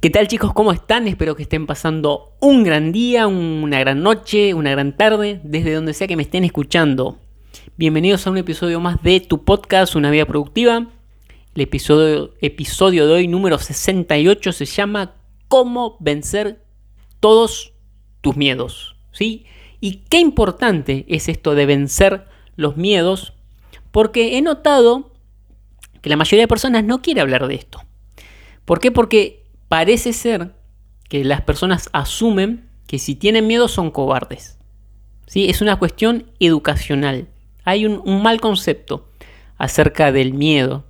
¿Qué tal chicos? ¿Cómo están? Espero que estén pasando un gran día, una gran noche, una gran tarde, desde donde sea que me estén escuchando. Bienvenidos a un episodio más de tu podcast, Una Vida Productiva. El episodio, episodio de hoy, número 68, se llama Cómo vencer todos tus miedos. ¿Sí? Y qué importante es esto de vencer los miedos, porque he notado que la mayoría de personas no quiere hablar de esto. ¿Por qué? Porque parece ser que las personas asumen que si tienen miedo son cobardes. ¿Sí? Es una cuestión educacional. Hay un, mal concepto acerca del miedo.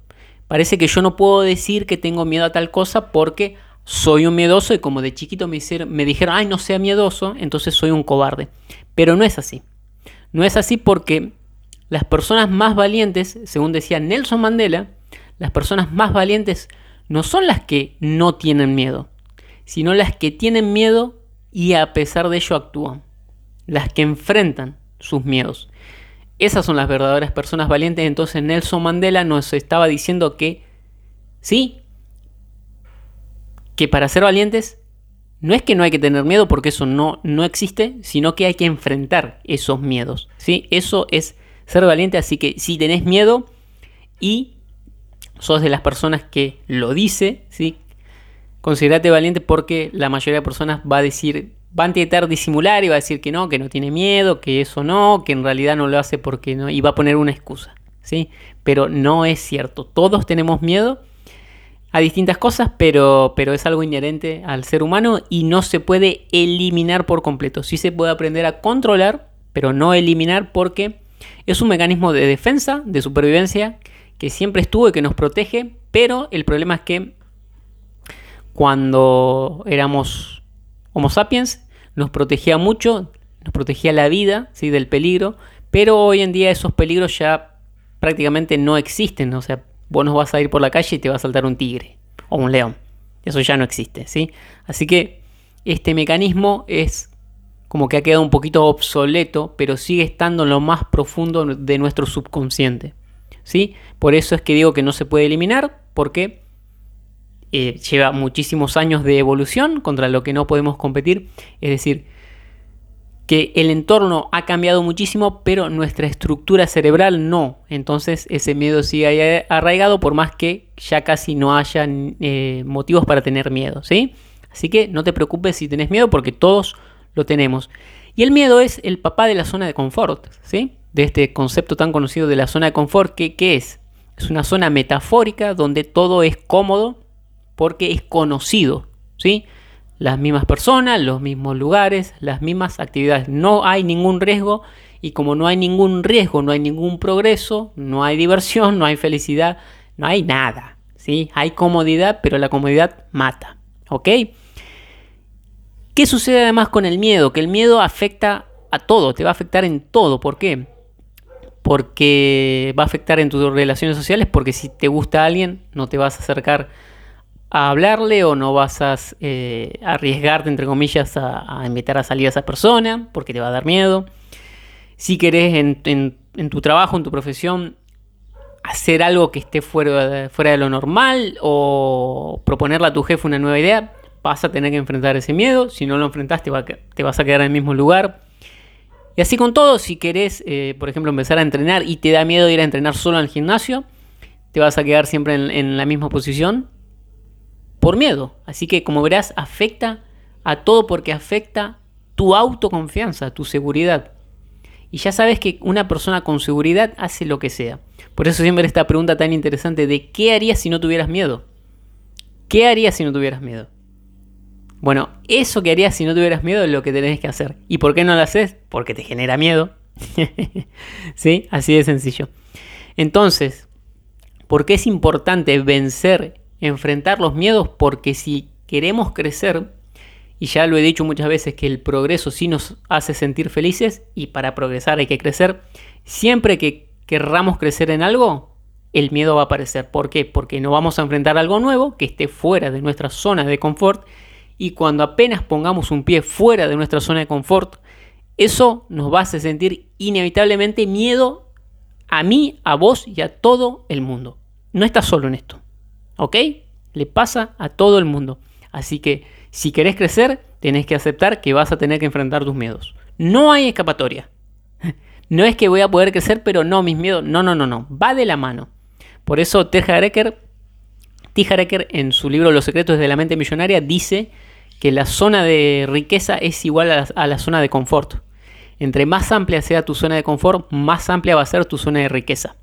Parece que yo no puedo decir que tengo miedo a tal cosa porque soy un miedoso y como de chiquito me, me dijeron, ay, no sea miedoso, entonces soy un cobarde. Pero no es así. No es así porque las personas más valientes, según decía Nelson Mandela, las personas más valientes no son las que no tienen miedo, sino las que tienen miedo y a pesar de ello actúan. Las que enfrentan sus miedos. Esas son las verdaderas personas valientes. Entonces Nelson Mandela nos estaba diciendo que sí, que para ser valientes no es que no hay que tener miedo porque eso no, no existe, sino que hay que enfrentar esos miedos. ¿sí? Eso es ser valiente, así que si tenés miedo y sos de las personas que lo dice, ¿sí? Considerate valiente porque la mayoría de personas va a decir, va a intentar disimular y va a decir que no, que no tiene miedo, que eso no, que en realidad no lo hace porque no, y va a poner una excusa, ¿sí? Pero no es cierto, todos tenemos miedo a distintas cosas, pero, pero es algo inherente al ser humano y no se puede eliminar por completo. Sí se puede aprender a controlar, pero no eliminar porque es un mecanismo de defensa, de supervivencia, que siempre estuvo y que nos protege, pero el problema es que cuando éramos Homo sapiens nos protegía mucho, nos protegía la vida ¿sí? del peligro, pero hoy en día esos peligros ya prácticamente no existen, o sea, vos no vas a ir por la calle y te va a saltar un tigre o un león, eso ya no existe, ¿sí? Así que este mecanismo es como que ha quedado un poquito obsoleto, pero sigue estando en lo más profundo de nuestro subconsciente. ¿Sí? Por eso es que digo que no se puede eliminar, porque eh, lleva muchísimos años de evolución contra lo que no podemos competir. Es decir, que el entorno ha cambiado muchísimo, pero nuestra estructura cerebral no. Entonces ese miedo sigue arraigado por más que ya casi no haya eh, motivos para tener miedo, ¿sí? Así que no te preocupes si tenés miedo porque todos lo tenemos. Y el miedo es el papá de la zona de confort, ¿sí? De este concepto tan conocido de la zona de confort, que, ¿qué es? Es una zona metafórica donde todo es cómodo porque es conocido, ¿sí? Las mismas personas, los mismos lugares, las mismas actividades. No hay ningún riesgo y como no hay ningún riesgo, no hay ningún progreso, no hay diversión, no hay felicidad, no hay nada, ¿sí? Hay comodidad, pero la comodidad mata, ¿ok? ¿Qué sucede además con el miedo? Que el miedo afecta a todo, te va a afectar en todo. ¿Por qué? Porque va a afectar en tus relaciones sociales, porque si te gusta alguien, no te vas a acercar a hablarle o no vas a eh, arriesgarte, entre comillas, a, invitar a salir a esa persona, porque te va a dar miedo. Si querés en, tu trabajo, en tu profesión, hacer algo que esté fuera de, fuera de lo normal o proponerle a tu jefe una nueva idea, vas a tener que enfrentar ese miedo. Si no lo enfrentas, te, te vas a quedar en el mismo lugar y así con todo, si querés, eh, por ejemplo, empezar a entrenar y te da miedo ir a entrenar solo al gimnasio, te vas a quedar siempre en, la misma posición por miedo. Así que, como verás, afecta a todo porque afecta tu autoconfianza, tu seguridad. Y ya sabes que una persona con seguridad hace lo que sea. Por eso siempre esta pregunta tan interesante de ¿qué harías si no tuvieras miedo? ¿Qué harías si no tuvieras miedo? Bueno, eso que harías si no tuvieras miedo es lo que tenés que hacer. ¿Y por qué no lo haces? Porque te genera miedo. ¿Sí? Así de sencillo. Entonces, ¿por qué es importante vencer, enfrentar los miedos? Porque si queremos crecer Y ya lo he dicho muchas veces que el progreso sí nos hace sentir felices y para progresar hay que crecer. Siempre que querramos crecer en algo, el miedo va a aparecer. ¿Por qué? Porque no vamos a enfrentar algo nuevo que esté fuera de nuestra zona de confort. Y cuando apenas pongamos un pie fuera de nuestra zona de confort, eso nos va a hacer sentir inevitablemente miedo a mí, a vos y a todo el mundo. No estás solo en esto. ¿Ok? Le pasa a todo el mundo. Así que si querés crecer, tenés que aceptar que vas a tener que enfrentar tus miedos. No hay escapatoria. No es que voy a poder crecer, pero no, mis miedos. No, no, no, no. Va de la mano. Por eso T. Hareker, en su libro Los secretos de la mente millonaria dice que la zona de riqueza es igual a la, zona de confort. Entre más amplia sea tu zona de confort, más amplia va a ser tu zona de riqueza.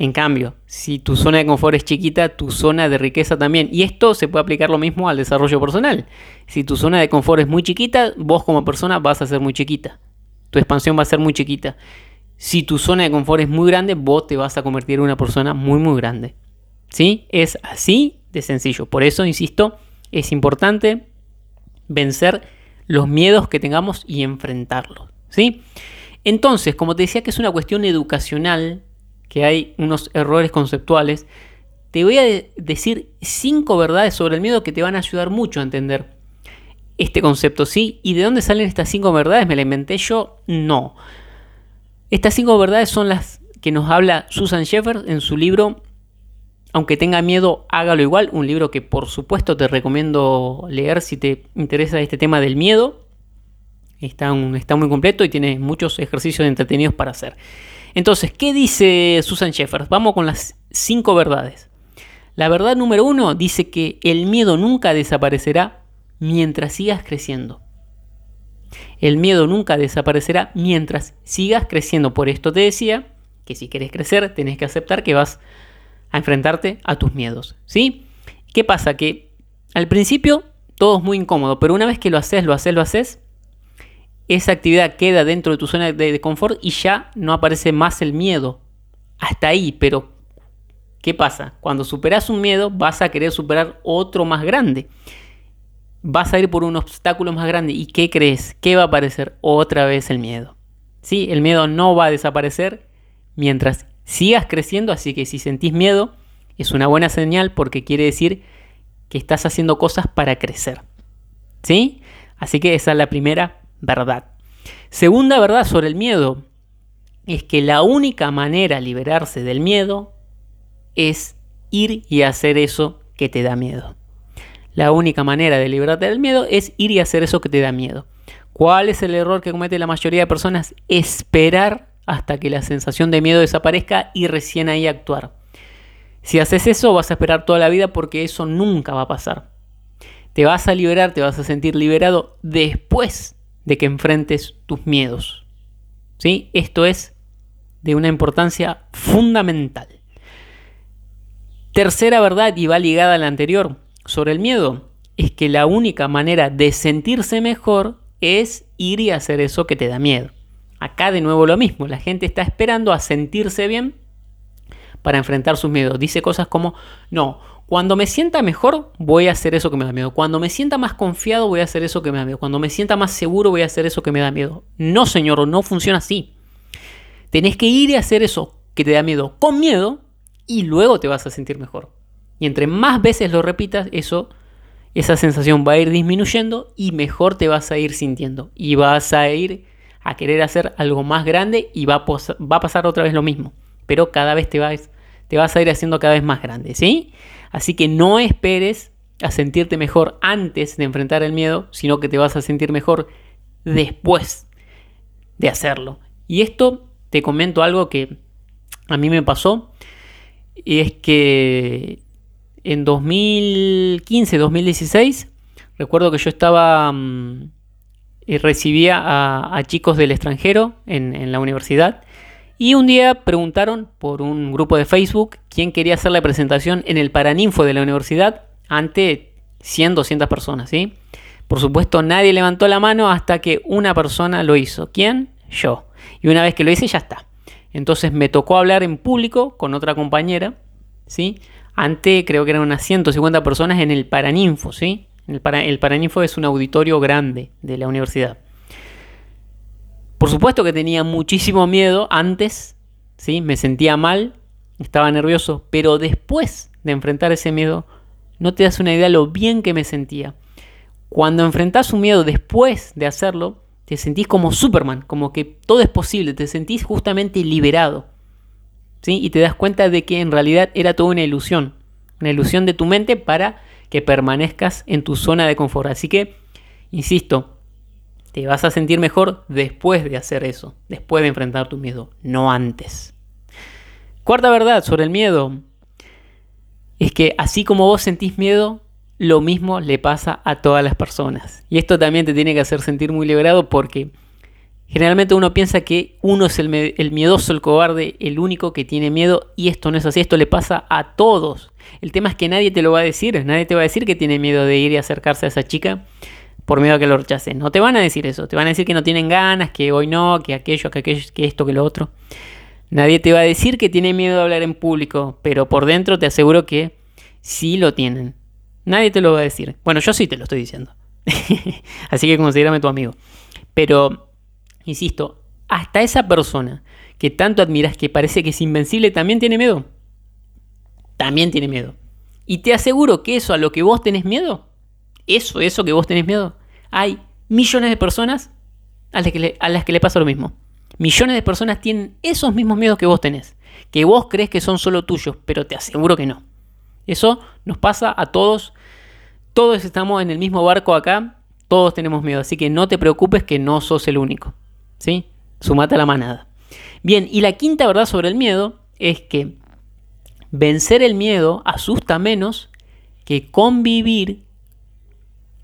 En cambio, si tu zona de confort es chiquita, tu zona de riqueza también. Y esto se puede aplicar lo mismo al desarrollo personal. Si tu zona de confort es muy chiquita, vos como persona vas a ser muy chiquita. Tu expansión va a ser muy chiquita. Si tu zona de confort es muy grande, vos te vas a convertir en una persona muy, muy grande. ¿Sí? Es así de sencillo. Por eso, insisto, es importante vencer los miedos que tengamos y enfrentarlos. ¿Sí? Entonces, como te decía que es una cuestión educacional, que hay unos errores conceptuales, te voy a decir cinco verdades sobre el miedo que te van a ayudar mucho a entender este concepto, ¿sí? ¿Y de dónde salen estas cinco verdades? ¿Me la inventé yo? No. Estas cinco verdades son las que nos habla Susan Sheffer en su libro Aunque tenga miedo, hágalo igual, un libro que por supuesto te recomiendo leer si te interesa este tema del miedo. Está, muy completo y tiene muchos ejercicios entretenidos para hacer. Entonces, ¿qué dice Susan Sheffer? Vamos con las cinco verdades. La verdad número uno dice que el miedo nunca desaparecerá mientras sigas creciendo. El miedo nunca desaparecerá mientras sigas creciendo. Por esto te decía que si quieres crecer, tenés que aceptar que vas enfrentarte a tus miedos. ¿Sí? ¿Qué pasa? Que al principio todo es muy incómodo, pero una vez que lo haces, lo haces, lo haces, esa actividad queda dentro de tu zona de, confort y ya no aparece más el miedo. Hasta ahí, pero ¿qué pasa? Cuando superas un miedo, vas a querer superar otro más grande vas a ir por un obstáculo más grande. ¿Y qué crees? ¿Qué va a aparecer? Otra vez el miedo. Sí, el miedo no va a desaparecer mientras sigas creciendo, así que si sentís miedo, es una buena señal porque quiere decir que estás haciendo cosas para crecer. ¿Sí? Así que esa es la primera verdad. Segunda verdad sobre el miedo es que la única manera de liberarse del miedo es ir y hacer eso que te da miedo. La única manera de librarte del miedo es ir y hacer eso que te da miedo. ¿Cuál es el error que comete la mayoría de personas? Esperar hasta que la sensación de miedo desaparezca y recién ahí actuar. Si haces eso vas a esperar toda la vida porque eso nunca va a pasar. Te vas a liberar, te vas a sentir liberado después de que enfrentes tus miedos. ¿Sí? Esto es de una importancia fundamental. Tercera verdad y va ligada a la anterior sobre el miedo es que la única manera de sentirse mejor es ir y hacer eso que te da miedo. Acá de nuevo lo mismo, la gente está esperando a sentirse bien para enfrentar sus miedos. Dice cosas como, no, cuando me sienta mejor voy a hacer eso que me da miedo. Cuando me sienta más confiado voy a hacer eso que me da miedo. Cuando me sienta más seguro voy a hacer eso que me da miedo. No, señor, no funciona así. Tenés que ir y hacer eso que te da miedo con miedo y luego te vas a sentir mejor. Y entre más veces lo repitas, eso, esa sensación va a ir disminuyendo y mejor te vas a ir sintiendo. Y vas a ir a querer hacer algo más grande y va a, va a pasar otra vez lo mismo. Pero cada vez te vas, te vas a ir haciendo cada vez más grande, ¿sí? Así que no esperes a sentirte mejor antes de enfrentar el miedo, sino que te vas a sentir mejor después de hacerlo. Y esto te comento algo que a mí me pasó. Y es que en 2015, 2016, recuerdo que yo estaba mm, y recibía a, chicos del extranjero en, la universidad. Y un día preguntaron por un grupo de Facebook quién quería hacer la presentación en el Paraninfo de la universidad ante 100, 200 personas, ¿sí? Por supuesto, nadie levantó la mano hasta que una persona lo hizo. ¿Quién? Yo. Y una vez que lo hice, ya está. Entonces me tocó hablar en público con otra compañera, ¿sí? ante creo que eran unas 150 personas en el Paraninfo, ¿sí? El, para, el Paraninfo es un auditorio grande de la universidad. Por supuesto que tenía muchísimo miedo antes, ¿sí? me sentía mal, estaba nervioso, pero después de enfrentar ese miedo, no te das una idea de lo bien que me sentía. Cuando enfrentas un miedo después de hacerlo, te sentís como Superman, como que todo es posible, te sentís justamente liberado. ¿sí? Y te das cuenta de que en realidad era toda una ilusión, una ilusión de tu mente para que permanezcas en tu zona de confort. Así que, insisto, te vas a sentir mejor después de hacer eso, después de enfrentar tu miedo, no antes. Cuarta verdad sobre el miedo es que así como vos sentís miedo, lo mismo le pasa a todas las personas. Y esto también te tiene que hacer sentir muy liberado porque generalmente uno piensa que uno es el, miedoso, el cobarde, el único que tiene miedo y esto no es así, esto le pasa a todos. El tema es que nadie te lo va a decir, nadie te va a decir que tiene miedo de ir y acercarse a esa chica por miedo a que lo rechacen. No te van a decir eso, te van a decir que no tienen ganas, que hoy no, que aquello, que aquello, que esto, que lo otro. Nadie te va a decir que tiene miedo de hablar en público, pero por dentro te aseguro que sí lo tienen. Nadie te lo va a decir. Bueno, yo sí te lo estoy diciendo. Así que considérame tu amigo. Pero, insisto, hasta esa persona que tanto admiras, que parece que es invencible, también tiene miedo. También tiene miedo. Y te aseguro que eso a lo que vos tenés miedo, eso, eso que vos tenés miedo, hay millones de personas a las que le, a las que le pasa lo mismo. Millones de personas tienen esos mismos miedos que vos tenés, que vos crees que son solo tuyos, pero te aseguro que no. Eso nos pasa a todos todos estamos en el mismo barco acá, todos tenemos miedo, así que no te preocupes que no sos el único. ¿Sí? Sumate a la manada. Bien, y la quinta verdad sobre el miedo es que vencer el miedo asusta menos que convivir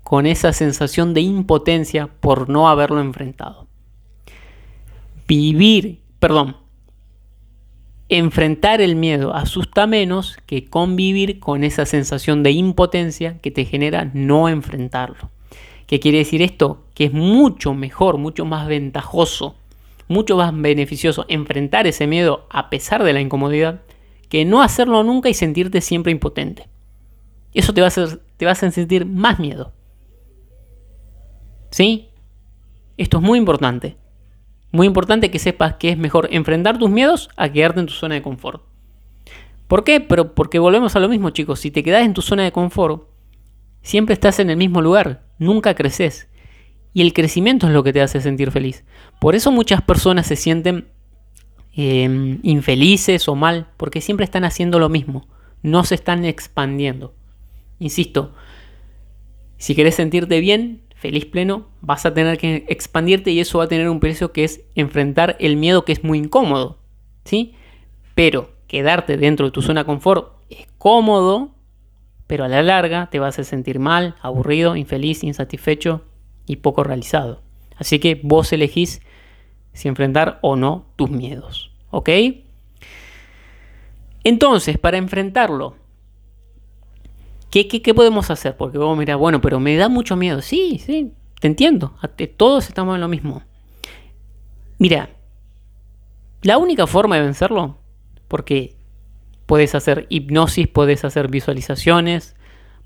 con esa sensación de impotencia por no haberlo enfrentado. Vivir, perdón, enfrentar el miedo asusta menos que convivir con esa sensación de impotencia que te genera no enfrentarlo. ¿Qué quiere decir esto? Que es mucho mejor, mucho más ventajoso, mucho más beneficioso enfrentar ese miedo a pesar de la incomodidad que no hacerlo nunca y sentirte siempre impotente. Eso te va a hacer, te a sentir más miedo. ¿Sí? Esto es muy importante. Muy importante que sepas que es mejor enfrentar tus miedos a quedarte en tu zona de confort. ¿Por qué? Pero porque volvemos a lo mismo, chicos. Si te quedas en tu zona de confort, siempre estás en el mismo lugar, nunca creces. Y el crecimiento es lo que te hace sentir feliz. Por eso muchas personas se sienten em, infelices o mal, porque siempre están haciendo lo mismo, no se están expandiendo. Insisto, si querés sentirte bien, feliz pleno, vas a tener que expandirte y eso va a tener un precio que es enfrentar el miedo que es muy incómodo, ¿sí? Pero quedarte dentro de tu zona de confort es cómodo, pero a la larga te vas a sentir mal, aburrido, infeliz, insatisfecho y poco realizado. Así que vos elegís si enfrentar o no tus miedos, ¿ok? Entonces, para enfrentarlo, ¿Qué, podemos hacer? Porque vos mirás, bueno, pero me da mucho miedo. Sí, sí, te entiendo. Todos estamos en lo mismo. Mira, la única forma de vencerlo, porque puedes hacer hipnosis, puedes hacer visualizaciones,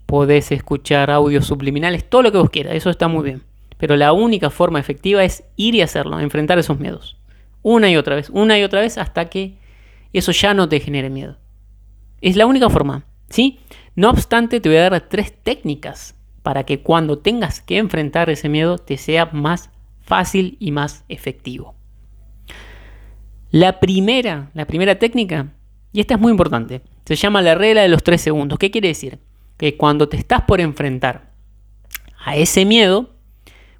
puedes escuchar audios subliminales, todo lo que vos quieras, eso está muy bien. Pero la única forma efectiva es ir y hacerlo, enfrentar esos miedos. Una y otra vez, una y otra vez hasta que eso ya no te genere miedo. Es la única forma, ¿sí? No obstante, te voy a dar tres técnicas para que cuando tengas que enfrentar ese miedo te sea más fácil y más efectivo. La primera, la primera técnica, y esta es muy importante, se llama la regla de los tres segundos. ¿Qué quiere decir? Que cuando te estás por enfrentar a ese miedo,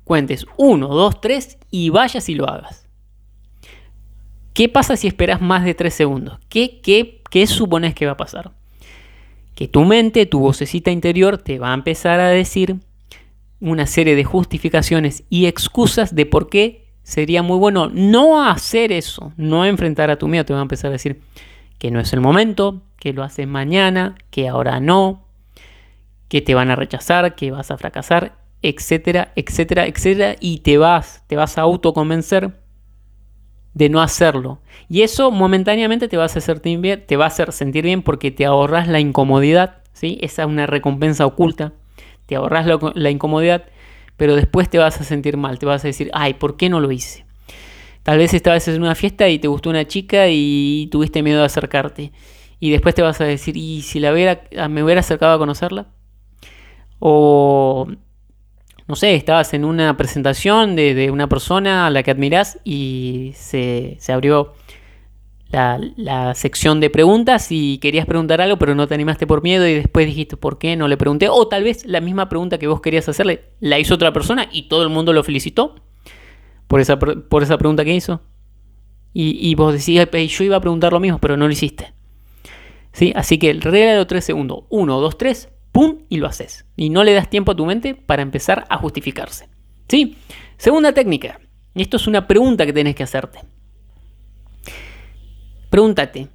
cuentes uno, dos, tres y vayas y lo hagas. ¿Qué pasa si esperas más de tres segundos? ¿Qué, qué, qué supones que va a pasar? que tu mente, tu vocecita interior te va a empezar a decir una serie de justificaciones y excusas de por qué sería muy bueno no hacer eso, no enfrentar a tu miedo. Te va a empezar a decir que no es el momento, que lo haces mañana, que ahora no, que te van a rechazar, que vas a fracasar, etcétera, etcétera, etcétera. Y te vas, te vas a autoconvencer de no hacerlo. Y eso momentáneamente te va a hacer, bien, te va a hacer sentir bien porque te ahorras la incomodidad, ¿sí? Esa es una recompensa oculta. te ahorras la, incomodidad, pero después te vas a sentir mal, te vas a decir, ay, ¿por qué no lo hice? Tal vez estabas en una fiesta y te gustó una chica y tuviste miedo de acercarte. Y después te vas a decir, ¿y si la hubiera, me hubiera acercado a conocerla? O, no sé, estabas en una presentación de, una persona a la que admiras y se, se abrió la, sección de preguntas y querías preguntar algo, pero no te animaste por miedo y después dijiste, ¿por qué no le pregunté? O tal vez la misma pregunta que vos querías hacerle la hizo otra persona y todo el mundo lo felicitó por esa, por esa pregunta que hizo. Y, vos decís, yo iba a preguntar lo mismo, pero no lo hiciste. ¿Sí? Así que regla de los 3 segundos. 1, 2, 3, ¡pum! Y lo haces. Y no le das tiempo a tu mente para empezar a justificarse. ¿Sí? Segunda técnica. Y esto es una pregunta que tenés que hacerte. Pregúntate,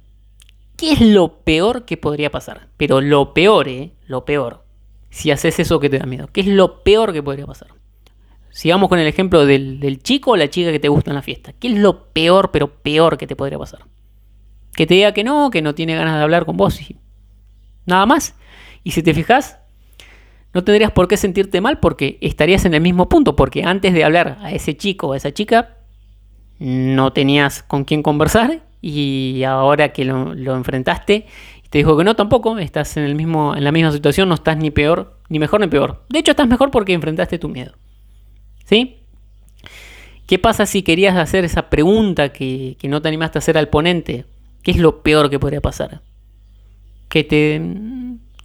¿qué es lo peor que podría pasar? Pero lo peor, ¿eh? Lo peor. Si haces eso que te da miedo. ¿Qué es lo peor que podría pasar? Sigamos con el ejemplo del, chico o la chica que te gusta en la fiesta. ¿Qué es lo peor, pero peor que te podría pasar? Que te diga que no, que no tiene ganas de hablar con vos. Y nada más. Y si te fijas, no tendrías por qué sentirte mal porque estarías en el mismo punto. Porque antes de hablar a ese chico o a esa chica, no tenías con quién conversar y ahora que lo, enfrentaste te dijo que no tampoco, estás en, el mismo, en la misma situación, no estás ni peor, ni mejor ni peor. De hecho, estás mejor porque enfrentaste tu miedo. ¿Sí? ¿Qué pasa si querías hacer esa pregunta que, que no te animaste a hacer al ponente? ¿Qué es lo peor que podría pasar? Que te...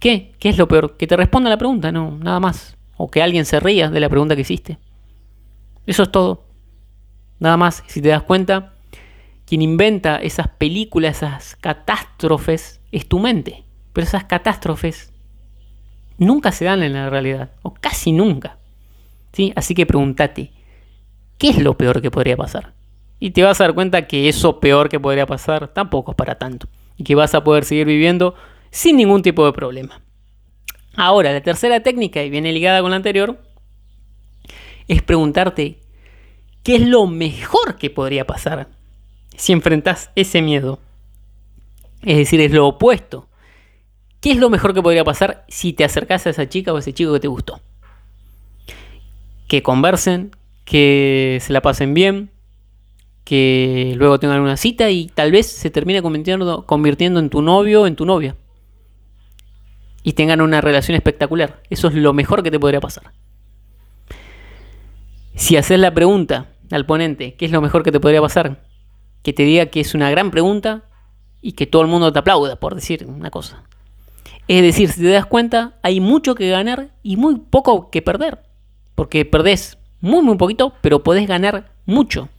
¿Qué? ¿Qué es lo peor? Que te responda la pregunta, no, nada más. O que alguien se ría de la pregunta que hiciste. Eso es todo. Nada más. Si te das cuenta, quien inventa esas películas, esas catástrofes, es tu mente. Pero esas catástrofes nunca se dan en la realidad, o casi nunca. ¿Sí? Así que pregúntate, ¿qué es lo peor que podría pasar? Y te vas a dar cuenta que eso peor que podría pasar tampoco es para tanto. Y que vas a poder seguir viviendo sin ningún tipo de problema. Ahora, la tercera técnica, y viene ligada con la anterior, es preguntarte, ¿qué es lo mejor que podría pasar? si enfrentas ese miedo. Es decir, es lo opuesto. ¿Qué es lo mejor que podría pasar si te acercas a esa chica o a ese chico que te gustó? Que conversen, que se la pasen bien, que luego tengan una cita y tal vez se termine convirtiendo, convirtiendo en tu novio o en tu novia. Y tengan una relación espectacular. Eso es lo mejor que te podría pasar. Si haces la pregunta al ponente, ¿qué es lo mejor que te podría pasar? que te diga que es una gran pregunta y que todo el mundo te aplauda, por decir una cosa. Es decir, si te das cuenta, hay mucho que ganar y muy poco que perder. Porque perdés muy, muy poquito, pero podés ganar mucho.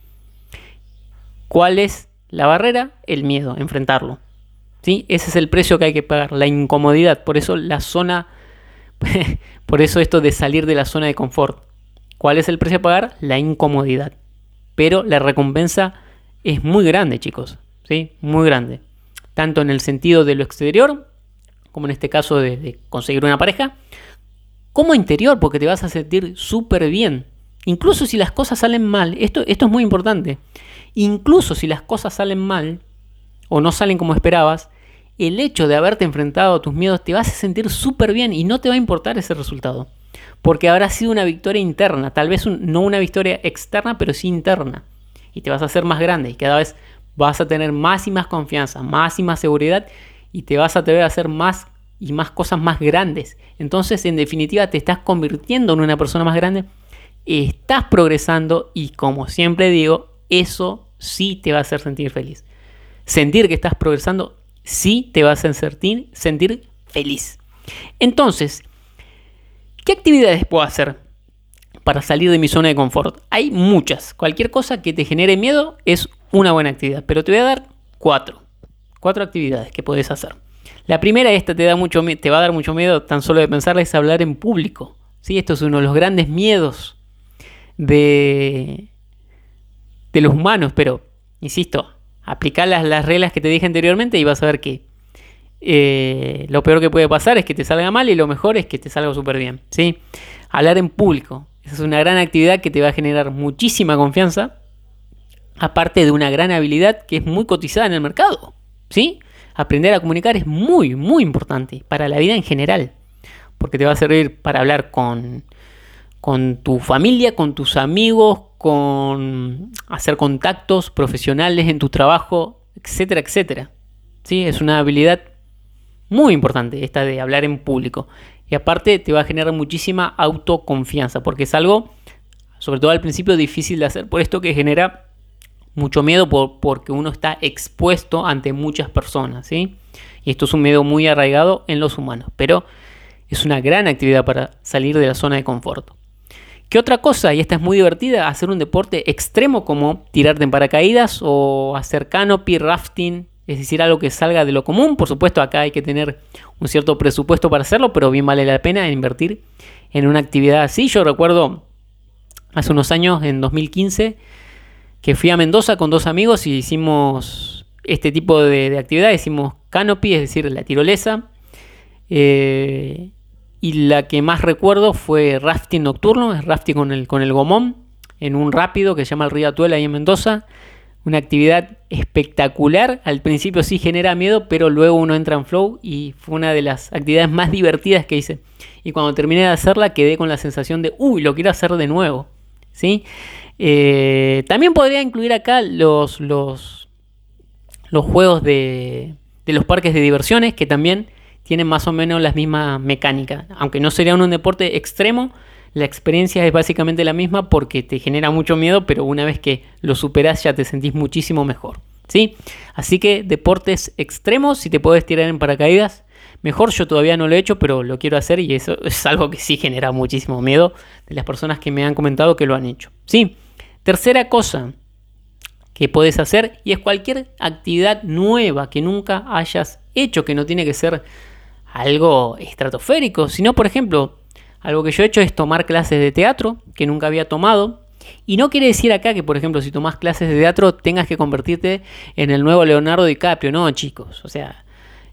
¿Cuál es la barrera? El miedo, enfrentarlo. ¿Sí? Ese es el precio que hay que pagar, la incomodidad. Por eso la zona, por eso esto de salir de la zona de confort. ¿Cuál es el precio a pagar? La incomodidad. Pero la recompensa es muy grande, chicos. ¿sí? Muy grande. Tanto en el sentido de lo exterior, como en este caso de, conseguir una pareja, como interior, porque te vas a sentir súper bien. Incluso si las cosas salen mal, esto, esto es muy importante. Incluso si las cosas salen mal o no salen como esperabas, el hecho de haberte enfrentado a tus miedos te vas a sentir súper bien y no te va a importar ese resultado. Porque habrá sido una victoria interna, tal vez no una victoria externa, pero sí interna y te vas a hacer más grande y cada vez vas a tener más y más confianza, más y más seguridad y te vas a atrever a hacer más y más cosas más grandes. Entonces, en definitiva, te estás convirtiendo en una persona más grande, estás progresando y como siempre digo, eso sí te va a hacer sentir feliz. Sentir que estás progresando sí te va a sentir, sentir feliz. Entonces, ¿qué actividades puedo hacer para salir de mi zona de confort? Hay muchas. Cualquier cosa que te genere miedo es una buena actividad. Pero te voy a dar cuatro. Cuatro actividades que puedes hacer. La primera, esta te, da mucho, te va a dar mucho miedo tan solo de pensarla, es hablar en público. ¿Sí? Esto es uno de los grandes miedos de, de los humanos. Pero, insisto, aplicar las, las reglas que te dije anteriormente y vas a ver que eh, lo peor que puede pasar es que te salga mal y lo mejor es que te salga súper bien. ¿sí? Hablar en público. Es una gran actividad que te va a generar muchísima confianza, aparte de una gran habilidad que es muy cotizada en el mercado. ¿sí? Aprender a comunicar es muy, muy importante para la vida en general. porque te va a servir para hablar con, con tu familia, con tus amigos, con hacer contactos profesionales en tu trabajo, etcétera, etcétera. ¿Sí? Es una habilidad muy importante esta de hablar en público. Y aparte te va a generar muchísima autoconfianza, porque es algo, sobre todo al principio, difícil de hacer. Por esto que genera mucho miedo por, porque uno está expuesto ante muchas personas. ¿sí? Y esto es un miedo muy arraigado en los humanos. Pero es una gran actividad para salir de la zona de confort. ¿Qué otra cosa? Y esta es muy divertida, hacer un deporte extremo como tirarte en paracaídas o hacer canopy, rafting, es decir, algo que salga de lo común. Por supuesto, acá hay que tener un cierto presupuesto para hacerlo, pero bien vale la pena invertir en una actividad así. Yo recuerdo hace unos años, en 2015, que fui a Mendoza con dos amigos y hicimos este tipo de, actividad. Hicimos canopy, es decir, la tirolesa. Eh, y la que más recuerdo fue rafting nocturno, es rafting con el, con el gomón, en un rápido que se llama el Río Atuel ahí en Mendoza. Una actividad espectacular. Al principio sí genera miedo, pero luego uno entra en flow y fue una de las actividades más divertidas que hice. Y cuando terminé de hacerla quedé con la sensación de, uy, lo quiero hacer de nuevo. ¿Sí? Eh, también podría incluir acá los, los, los juegos de, de los parques de diversiones, que también tienen más o menos la misma mecánica. Aunque no sería un deporte extremo, la experiencia es básicamente la misma porque te genera mucho miedo, pero una vez que lo superas ya te sentís muchísimo mejor. ¿sí? Así que deportes extremos, si te puedes tirar en paracaídas, mejor. Yo todavía no lo he hecho, pero lo quiero hacer y eso es algo que sí genera muchísimo miedo de las personas que me han comentado que lo han hecho. ¿sí? Tercera cosa que puedes hacer y es cualquier actividad nueva que nunca hayas hecho, que no tiene que ser algo estratosférico, sino por ejemplo, algo que yo he hecho es tomar clases de teatro que nunca había tomado. Y no quiere decir acá que, por ejemplo, si tomas clases de teatro tengas que convertirte en el nuevo Leonardo DiCaprio, no, chicos. O sea,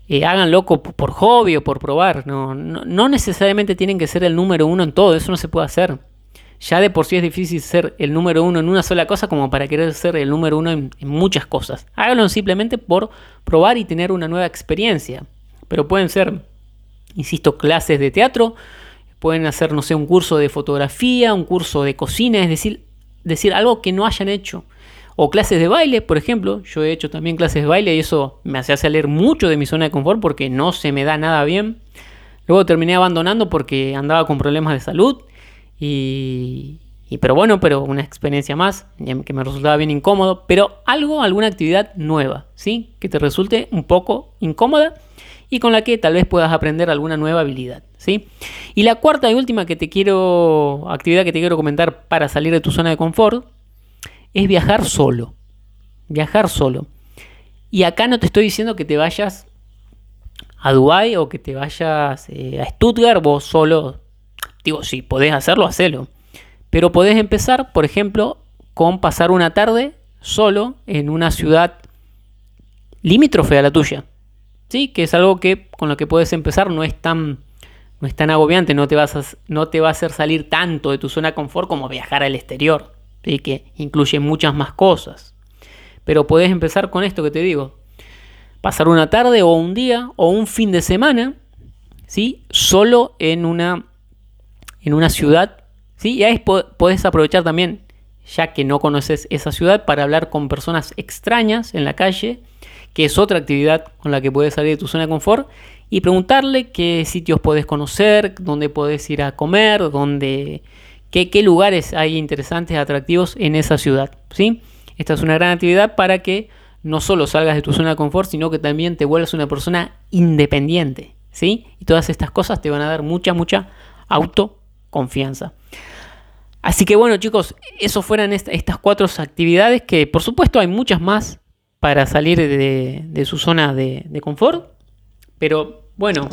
eh, háganlo por hobby o por probar. No, no, necesariamente tienen que ser el número uno en todo, eso no se puede hacer. Ya de por sí es difícil ser el número uno en una sola cosa como para querer ser el número uno en muchas cosas. Háganlo simplemente por probar y tener una nueva experiencia. Pero pueden ser insisto, clases de teatro, pueden hacer, no sé, un curso de fotografía, un curso de cocina, es decir, decir algo que no hayan hecho. O clases de baile, por ejemplo, yo he hecho también clases de baile y eso me hacía salir mucho de mi zona de confort porque no se me da nada bien. Luego terminé abandonando porque andaba con problemas de salud y, pero bueno, pero una experiencia más que me resultaba bien incómodo, pero algo, alguna actividad nueva, ¿sí? Que te resulte un poco incómoda y con la que tal vez puedas aprender alguna nueva habilidad. ¿sí? Y la cuarta y última que te quiero, actividad que te quiero comentar para salir de tu zona de confort es viajar solo. Viajar solo. Y acá no te estoy diciendo que te vayas a Dubai o que te vayas eh, a Stuttgart vos solo. Digo, si podés hacerlo, hacelo. Pero podés empezar, por ejemplo, con pasar una tarde solo en una ciudad limítrofe a la tuya. ¿Sí? Que es algo que con lo que puedes empezar no es tan, no es tan agobiante, no te, vas a, no te va a hacer salir tanto de tu zona de confort como viajar al exterior, ¿sí? Que incluye muchas más cosas. Pero puedes empezar con esto que te digo. Pasar una tarde o un día o un fin de semana, ¿sí? Solo en una, en una ciudad, ¿sí? Y ahí puedes aprovechar también, ya que no conoces esa ciudad, para hablar con personas extrañas en la calle que es otra actividad con la que puedes salir de tu zona de confort, y preguntarle qué sitios puedes conocer, dónde puedes ir a comer, dónde, qué, qué lugares hay interesantes, atractivos en esa ciudad. ¿sí? Esta es una gran actividad para que no solo salgas de tu zona de confort, sino que también te vuelvas una persona independiente. ¿sí? Y todas estas cosas te van a dar mucha, mucha autoconfianza. Así que bueno chicos, eso fueran estas cuatro actividades que por supuesto hay muchas más para salir de, su zona de, confort. Pero bueno,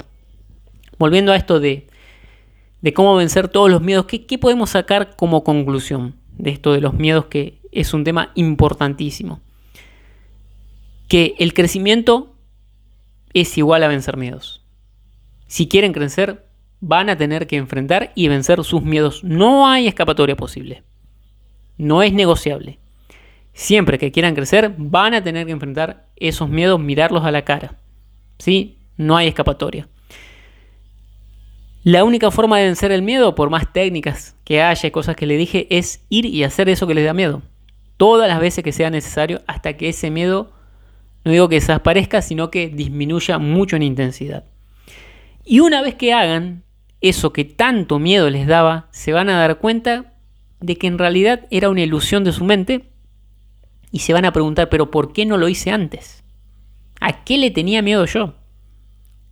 volviendo a esto de, cómo vencer todos los miedos, ¿qué, ¿qué, podemos sacar como conclusión de esto de los miedos que es un tema importantísimo? Que el crecimiento es igual a vencer miedos. Si quieren crecer, van a tener que enfrentar y vencer sus miedos. No hay escapatoria posible. No es negociable. Siempre que quieran crecer, van a tener que enfrentar esos miedos, mirarlos a la cara. ¿Sí? No hay escapatoria. La única forma de vencer el miedo, por más técnicas que haya y cosas que le dije, es ir y hacer eso que les da miedo. Todas las veces que sea necesario hasta que ese miedo, no digo que desaparezca, sino que disminuya mucho en intensidad. Y una vez que hagan eso que tanto miedo les daba, se van a dar cuenta de que en realidad era una ilusión de su mente y se van a preguntar, pero ¿por qué no lo hice antes? ¿A qué le tenía miedo yo?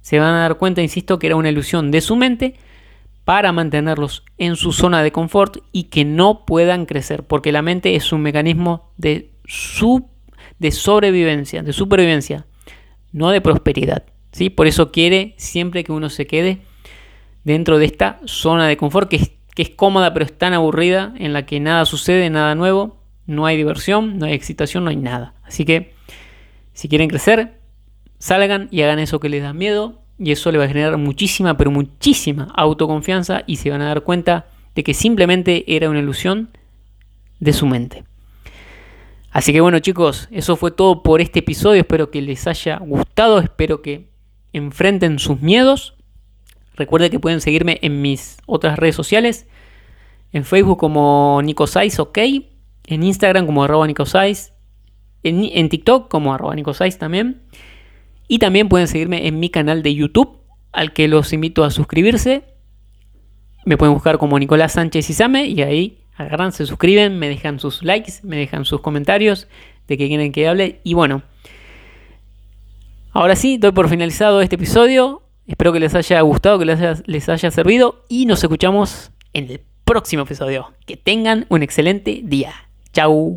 Se van a dar cuenta, insisto, que era una ilusión de su mente para mantenerlos en su zona de confort y que no puedan crecer, porque la mente es un mecanismo de, de sobrevivencia, de supervivencia, no de prosperidad. ¿sí? Por eso quiere siempre que uno se quede dentro de esta zona de confort que es, que es cómoda pero es tan aburrida, en la que nada sucede, nada nuevo, no hay diversión, no hay excitación, no hay nada. Así que si quieren crecer, salgan y hagan eso que les da miedo y eso le va a generar muchísima, pero muchísima autoconfianza y se van a dar cuenta de que simplemente era una ilusión de su mente. Así que bueno chicos, eso fue todo por este episodio, espero que les haya gustado, espero que enfrenten sus miedos. Recuerden que pueden seguirme en mis otras redes sociales, en Facebook como Nico ok, en Instagram como arroba en, en, TikTok como arroba también. Y también pueden seguirme en mi canal de YouTube, al que los invito a suscribirse. Me pueden buscar como Nicolás Sánchez Isame y ahí agarran, se suscriben, me dejan sus likes, me dejan sus comentarios de que quieren que hable. Y bueno, ahora sí, doy por finalizado este episodio. Espero que les haya gustado, que les les haya servido y nos escuchamos en el próximo episodio. Que tengan un excelente día. Ciao.